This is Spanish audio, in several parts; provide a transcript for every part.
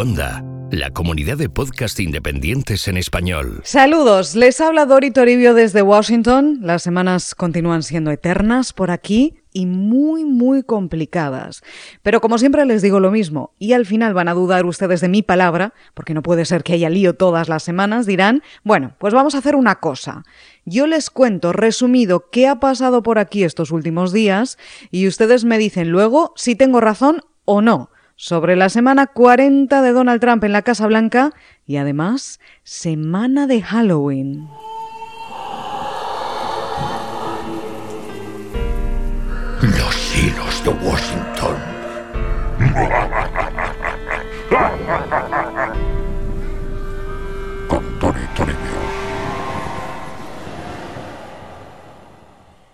Onda, la comunidad de podcast independientes en español. Saludos, les habla Dori Toribio desde Washington. Las semanas continúan siendo eternas por aquí y muy, muy complicadas. Pero como siempre les digo lo mismo, y al final van a dudar ustedes de mi palabra, porque no puede ser que haya lío todas las semanas, dirán, bueno, pues vamos a hacer una cosa. Yo les cuento resumido qué ha pasado por aquí estos últimos días y ustedes me dicen luego si tengo razón o no sobre la semana 40 de Donald Trump en la Casa Blanca y además semana de Halloween. Los hilos de Washington. Con Tony Toribio.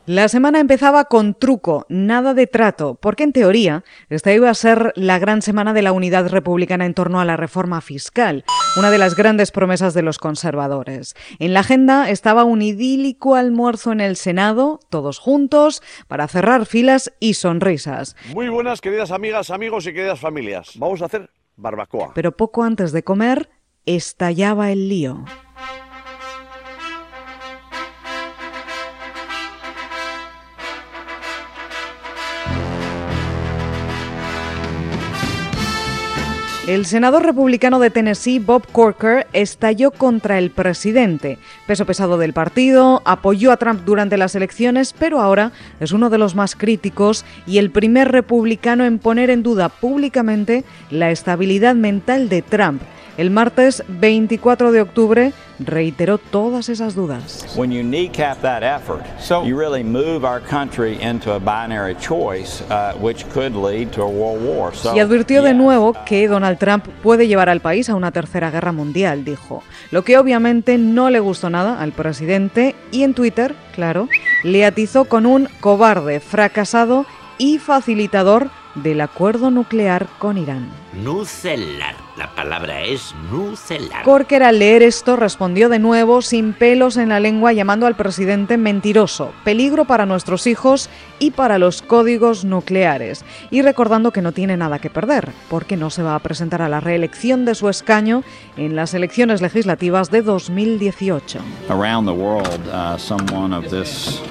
La semana empezaba con truco, nada de trato, porque en teoría esta iba a ser la gran semana de la unidad republicana en torno a la reforma fiscal, una de las grandes promesas de los conservadores. En la agenda estaba un idílico almuerzo en el Senado, todos juntos, para cerrar filas y sonrisas. Muy buenas, queridas amigas, amigos y queridas familias. Vamos a hacer barbacoa. Pero poco antes de comer, estallaba el lío. El senador republicano de Tennessee, Bob Corker, estalló contra el presidente. Peso pesado del partido, apoyó a Trump durante las elecciones, pero ahora es uno de los más críticos y el primer republicano en poner en duda públicamente la estabilidad mental de Trump. El martes 24 de octubre reiteró todas esas dudas. When you kneecap that effort, you really move our country into a binary choice, uh, which could lead to a world war. So, Y advirtió de nuevo que Donald Trump puede llevar al país a una tercera guerra mundial, dijo. Lo que obviamente no le gustó nada al presidente y en Twitter, claro, le atizó con un cobarde, fracasado y facilitador del acuerdo nuclear con Irán. Nucelar. La palabra es nucelar. Corker al leer esto respondió de nuevo sin pelos en la lengua llamando al presidente mentiroso, peligro para nuestros hijos y para los códigos nucleares, y recordando que no tiene nada que perder, porque no se va a presentar a la reelección de su escaño en las elecciones legislativas de 2018. around the world, uh, someone of this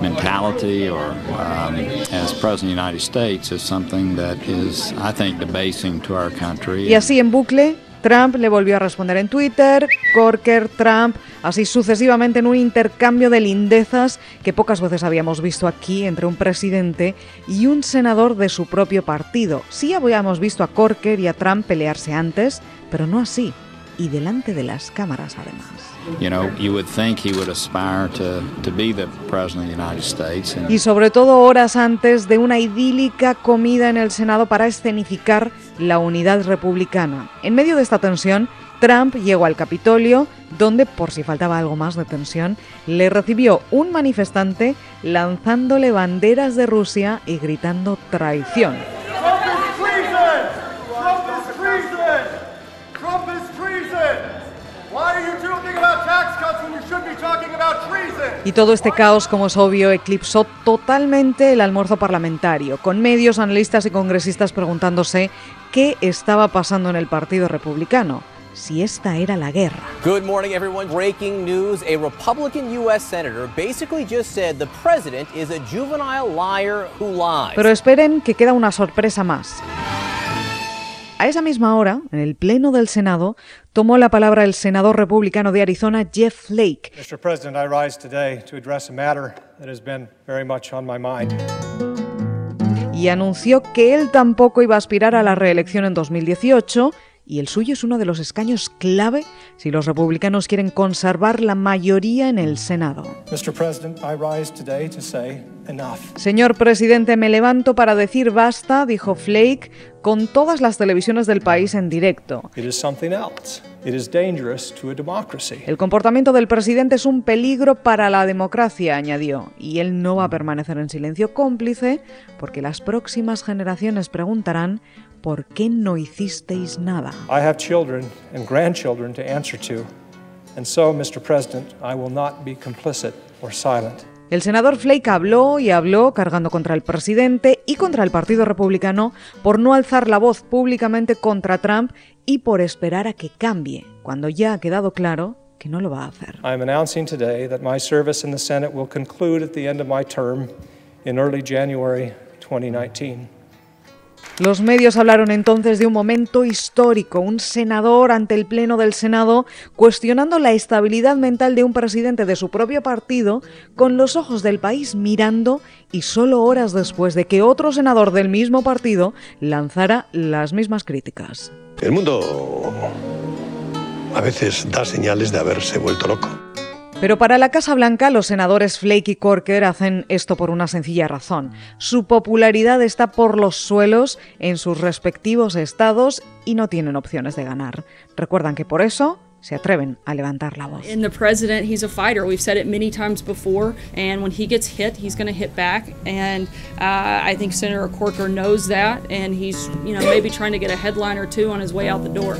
mentality or um, as President of the United States is something that is, I think, debasing to our country. Y así en bucle, Trump le volvió a responder en Twitter, Corker, Trump, así sucesivamente en un intercambio de lindezas que pocas veces habíamos visto aquí entre un presidente y un senador de su propio partido. Sí habíamos visto a Corker y a Trump pelearse antes, pero no así, y delante de las cámaras además. Y sobre todo horas antes de una idílica comida en el Senado para escenificar la unidad republicana. En medio de esta tensión, Trump llegó al Capitolio, donde, por si faltaba algo más de tensión, le recibió un manifestante lanzándole banderas de Rusia y gritando traición. Y todo este caos, como es obvio, eclipsó totalmente el almuerzo parlamentario, con medios, analistas y congresistas preguntándose qué estaba pasando en el Partido Republicano, si esta era la guerra. Good morning, everyone. Breaking news. A Republican U.S. Senator basically just said the president is a juvenile liar who lies. Pero esperen que queda una sorpresa más. A esa misma hora, en el Pleno del Senado, tomó la palabra el senador republicano de Arizona, Jeff Flake, Mr. President, I rise today to address a matter that has been very much on my mind. y anunció que él tampoco iba a aspirar a la reelección en 2018 y el suyo es uno de los escaños clave si los republicanos quieren conservar la mayoría en el Senado. Señor presidente, me levanto para decir basta, dijo Flake, con todas las televisiones del país en directo. It is something else. It is dangerous to a democracy. El comportamiento del presidente es un peligro para la democracia, añadió, y él no va a permanecer en silencio cómplice porque las próximas generaciones preguntarán ¿por qué no hicisteis nada? I have children and grandchildren to answer to, and so, Mr. President, I will not be complicit or silent. El senador Flake habló y habló cargando contra el presidente y contra el Partido Republicano por no alzar la voz públicamente contra Trump y por esperar a que cambie, cuando ya ha quedado claro que no lo va a hacer. I'm announcing today that my service in the Senate will conclude at the end of my term in early January 2019. Los medios hablaron entonces de un momento histórico, un senador ante el Pleno del Senado cuestionando la estabilidad mental de un presidente de su propio partido con los ojos del país mirando y solo horas después de que otro senador del mismo partido lanzara las mismas críticas. El mundo a veces da señales de haberse vuelto loco. Pero para la Casa Blanca, los senadores Flake y Corker hacen esto por una sencilla razón. Su popularidad está por los suelos en sus respectivos estados y no tienen opciones de ganar. Recuerdan que por eso se atreven a levantar la voz. In the president, he's a fighter. We've said it many times before, and when he gets hit, he's going to hit back. And uh, I think Senator Corker knows that, and he's, you know, maybe trying to get a headline or two on his way out the door.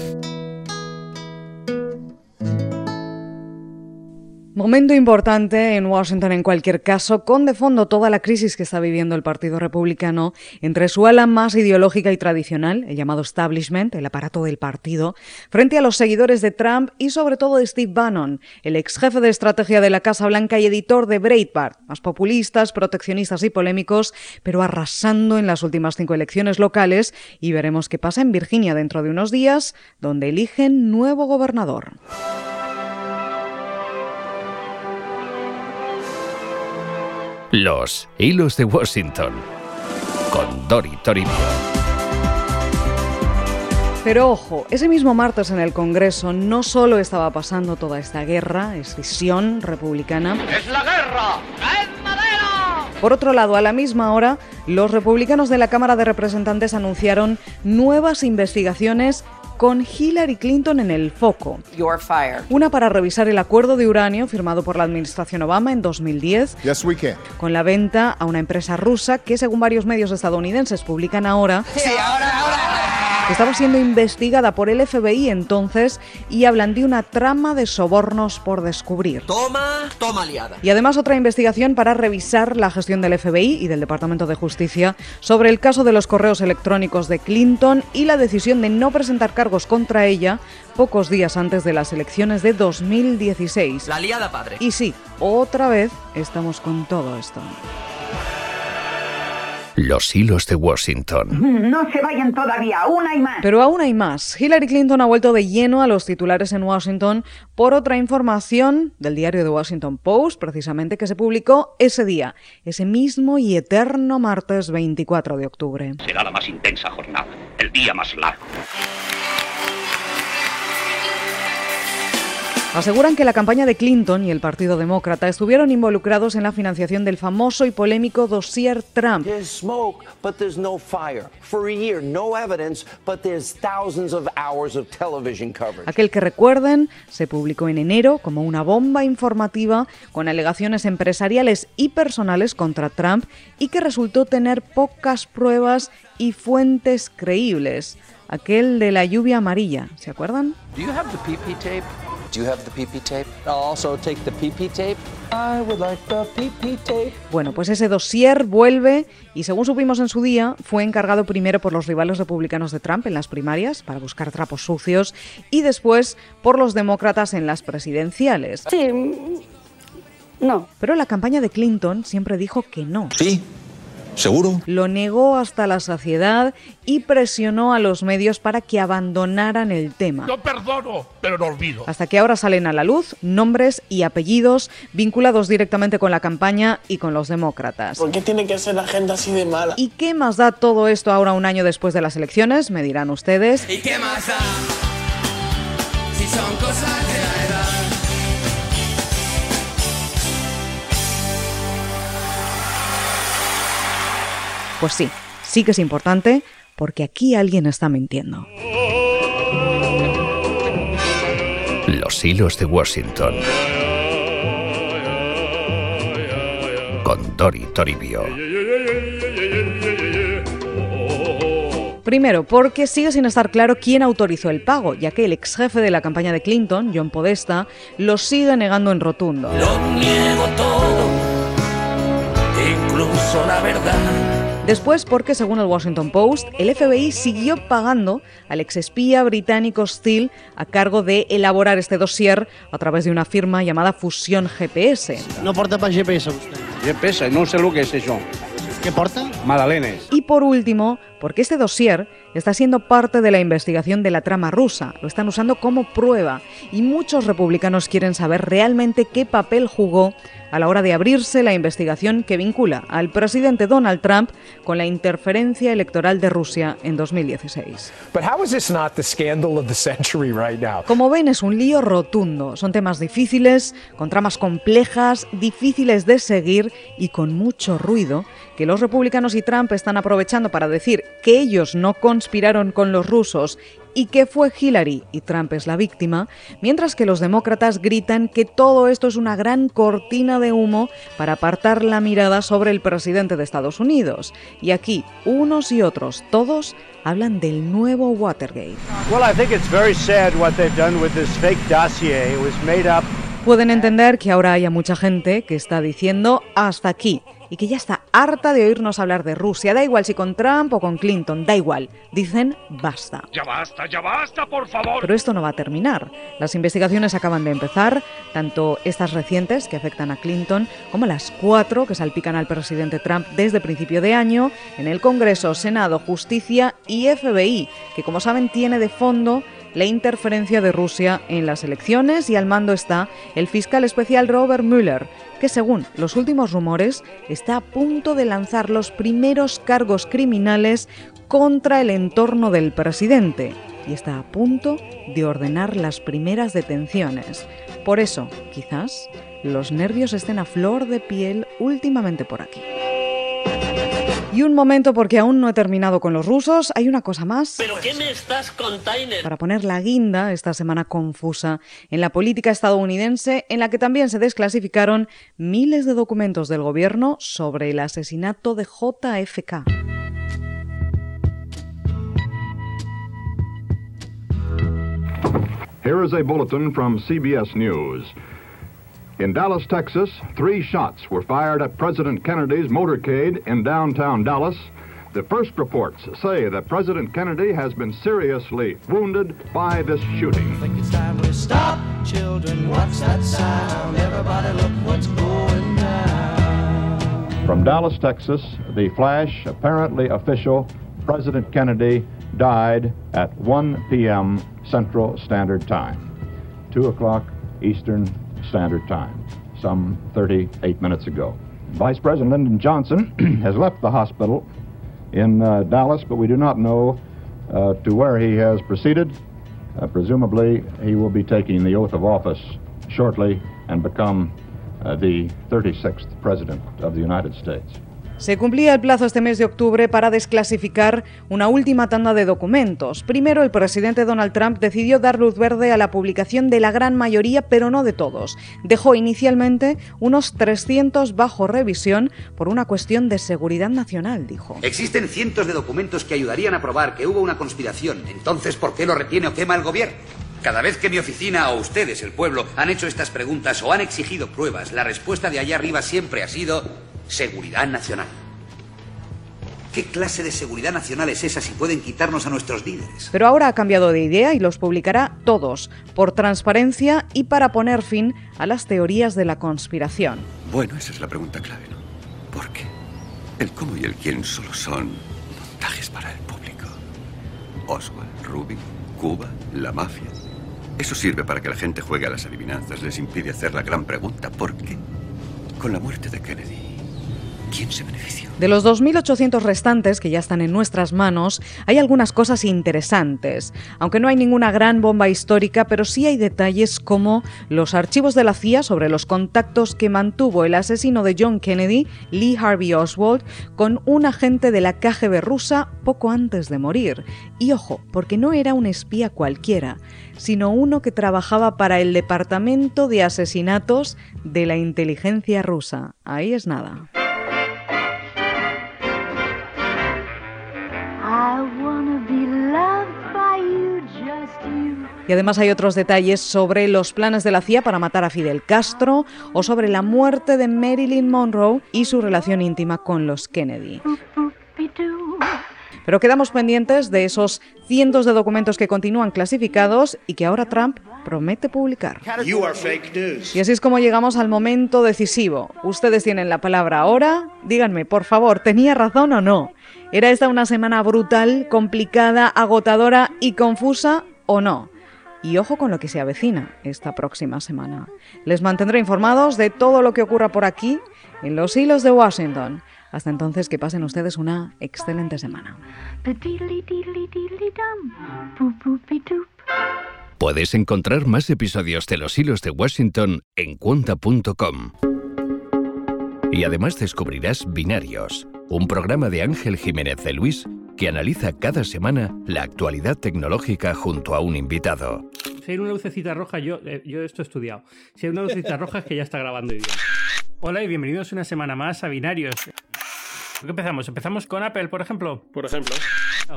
Momento importante en Washington en cualquier caso, con de fondo toda la crisis que está viviendo el Partido Republicano entre su ala más ideológica y tradicional, el llamado establishment, el aparato del partido, frente a los seguidores de Trump y sobre todo de Steve Bannon, el ex jefe de estrategia de la Casa Blanca y editor de Breitbart, más populistas, proteccionistas y polémicos, pero arrasando en las últimas cinco elecciones locales y veremos qué pasa en Virginia dentro de unos días, donde eligen nuevo gobernador. Los hilos de Washington con Dori Toribio. Pero ojo, ese mismo martes en el Congreso no solo estaba pasando toda esta guerra, escisión republicana. ¡Es la guerra! ¡Es madera! Por otro lado, a la misma hora, los republicanos de la Cámara de Representantes anunciaron nuevas investigaciones con Hillary Clinton en el foco. Una para revisar el acuerdo de uranio firmado por la administración Obama en 2010, con la venta a una empresa rusa que, según varios medios estadounidenses publican ahora, estaba siendo investigada por el FBI entonces y hablan de una trama de sobornos por descubrir. Toma, toma liada. Y además otra investigación para revisar la gestión del FBI y del Departamento de Justicia sobre el caso de los correos electrónicos de Clinton y la decisión de no presentar cargos contra ella pocos días antes de las elecciones de 2016. La liada padre. Y sí, otra vez estamos con todo esto. Los hilos de Washington. No se vayan todavía, aún hay más. Pero aún hay más. Hillary Clinton ha vuelto de lleno a los titulares en Washington por otra información del diario The Washington Post, precisamente que se publicó ese día, ese mismo y eterno martes 24 de octubre. Será la más intensa jornada, el día más largo. Aseguran que la campaña de Clinton y el Partido Demócrata estuvieron involucrados en la financiación del famoso y polémico dossier Trump. Aquel que recuerden se publicó en enero como una bomba informativa con alegaciones empresariales y personales contra Trump y que resultó tener pocas pruebas y fuentes creíbles. Aquel de la lluvia amarilla, ¿se acuerdan? Do you have the PP tape? I'll also take the PP tape. I would like the PP tape. Bueno, pues ese dossier vuelve y según supimos en su día, fue encargado primero por los rivales republicanos de Trump en las primarias para buscar trapos sucios y después por los demócratas en las presidenciales. Sí. No. Pero la campaña de Clinton siempre dijo que no. Sí, ¿Seguro? Lo negó hasta la saciedad y presionó a los medios para que abandonaran el tema. No perdono, pero no olvido. Hasta que ahora salen a la luz nombres y apellidos vinculados directamente con la campaña y con los demócratas. ¿Por qué tiene que ser la agenda así de mala? ¿Y qué más da todo esto ahora un año después de las elecciones? Me dirán ustedes. ¿Y qué más da? Si son cosas de la edad. Pues sí, sí que es importante porque aquí alguien está mintiendo. Los hilos de Washington. Con Dori Toribio. Primero, porque sigue sin estar claro quién autorizó el pago, ya que el ex jefe de la campaña de Clinton, John Podesta, lo sigue negando en rotundo. Lo niego todo, acaso la verdad. Después porque, según el Washington Post, el FBI siguió pagando al exespía británico Steele a cargo de elaborar este dossier a través de una firma llamada Fusión GPS. No porta pas GPS, vostè. GPS, no sé lo que es eso. Què porta? Magdalenes. Y por último, porque este dossier está siendo parte de la investigación de la trama rusa, lo están usando como prueba y muchos republicanos quieren saber realmente qué papel jugó a la hora de abrirse la investigación que vincula al presidente Donald Trump con la interferencia electoral de Rusia en 2016. But how is this not the scandal of the century right now? Como ven, es un lío rotundo. Son temas difíciles, con tramas complejas, difíciles de seguir y con mucho ruido, que los republicanos y Trump están aprovechando para decir que ellos no conspiraron con los rusos y que fue Hillary y Trump es la víctima, mientras que los demócratas gritan que todo esto es una gran cortina de humo para apartar la mirada sobre el presidente de Estados Unidos. Y aquí, unos y otros, todos, hablan del nuevo Watergate. Well, I think it's very sad what they've done with this fake dossier. It was made up. Pueden entender que ahora haya mucha gente que está diciendo hasta aquí y que ya está harta de oírnos hablar de Rusia. Da igual si con Trump o con Clinton, da igual. Dicen basta. Ya basta, ya basta, por favor. Pero esto no va a terminar. Las investigaciones acaban de empezar, tanto estas recientes que afectan a Clinton como las cuatro que salpican al presidente Trump desde principio de año en el Congreso, Senado, Justicia y FBI, que como saben tiene de fondo la interferencia de Rusia en las elecciones y al mando está el fiscal especial Robert Mueller, que según los últimos rumores está a punto de lanzar los primeros cargos criminales contra el entorno del presidente y está a punto de ordenar las primeras detenciones. Por eso, quizás, los nervios estén a flor de piel últimamente por aquí. Y un momento porque aún no he terminado con los rusos, hay una cosa más. ¿Pero qué me estás contando? Para poner la guinda esta semana confusa en la política estadounidense, en la que también se desclasificaron miles de documentos del gobierno sobre el asesinato de JFK. Here is a bulletin from CBS News. In Dallas, Texas, three shots were fired at President Kennedy's motorcade in downtown Dallas. The first reports say that President Kennedy has been seriously wounded by this shooting. Think it's time we stop, children. What's that sound? Everybody look what's going down. From Dallas, Texas, the flash, apparently official, President Kennedy died at 1 p.m. Central Standard Time, 2 o'clock Eastern Standard Time, some 38 minutes ago. Vice President Lyndon Johnson has left the hospital in uh, Dallas, but we do not know uh, to where he has proceeded. Uh, presumably, he will be taking the oath of office shortly and become uh, the 36th President of the United States. Se cumplía el plazo este mes de octubre para desclasificar una última tanda de documentos. Primero, el presidente Donald Trump decidió dar luz verde a la publicación de la gran mayoría, pero no de todos. Dejó inicialmente unos 300 bajo revisión por una cuestión de seguridad nacional, dijo. Existen cientos de documentos que ayudarían a probar que hubo una conspiración. Entonces, ¿por qué lo retiene o quema el gobierno? Cada vez que mi oficina o ustedes, el pueblo, han hecho estas preguntas o han exigido pruebas, la respuesta de allá arriba siempre ha sido seguridad nacional. ¿Qué clase de seguridad nacional es esa si pueden quitarnos a nuestros líderes? Pero ahora ha cambiado de idea y los publicará todos, por transparencia y para poner fin a las teorías de la conspiración. Bueno, esa es la pregunta clave, ¿no? ¿Por qué? El cómo y el quién solo son montajes para el público. Oswald, Rubin, Cuba, la mafia. Eso sirve para que la gente juegue a las adivinanzas. Les impide hacer la gran pregunta. ¿Por qué? Con la muerte de Kennedy, ¿quién se benefició? De los 2.800 restantes que ya están en nuestras manos, hay algunas cosas interesantes. Aunque no hay ninguna gran bomba histórica, pero sí hay detalles como los archivos de la CIA sobre los contactos que mantuvo el asesino de John Kennedy, Lee Harvey Oswald, con un agente de la KGB rusa poco antes de morir. Y ojo, porque no era un espía cualquiera, sino uno que trabajaba para el Departamento de Asesinatos de la Inteligencia rusa. Ahí es nada. Y además hay otros detalles sobre los planes de la CIA para matar a Fidel Castro o sobre la muerte de Marilyn Monroe y su relación íntima con los Kennedy. Pero quedamos pendientes de esos cientos de documentos que continúan clasificados y que ahora Trump promete publicar. Y así es como llegamos al momento decisivo. Ustedes tienen la palabra ahora. Díganme, por favor, ¿tenía razón o no? ¿Era esta una semana brutal, complicada, agotadora y confusa o no? Y ojo con lo que se avecina esta próxima semana. Les mantendré informados de todo lo que ocurra por aquí, en los hilos de Washington. Hasta entonces, que pasen ustedes una excelente semana. Puedes encontrar más episodios de Los Hilos de Washington en cuonta.com. Y además descubrirás Binarios, un programa de Ángel Jiménez de Luis que analiza cada semana la actualidad tecnológica junto a un invitado. Si hay una lucecita roja, yo, eh, yo esto he estudiado. Si hay una lucecita roja es que ya está grabando bien. Hola y bienvenidos una semana más a Binarios. ¿Por qué empezamos? ¿Empezamos con Apple, por ejemplo? Por ejemplo.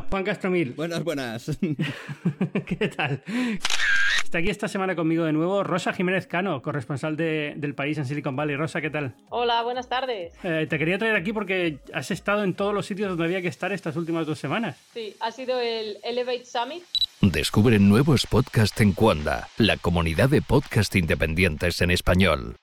Juan Castromil. Buenas, buenas. ¿Qué tal? Está aquí esta semana conmigo de nuevo Rosa Jiménez Cano, corresponsal de- del país en Silicon Valley. Rosa, ¿qué tal? Hola, buenas tardes. Eh, te quería traer aquí porque has estado en todos los sitios donde había que estar estas últimas dos semanas. Sí, ha sido el Elevate Summit. Descubre nuevos podcasts en Cuonda, la comunidad de podcast independientes en español.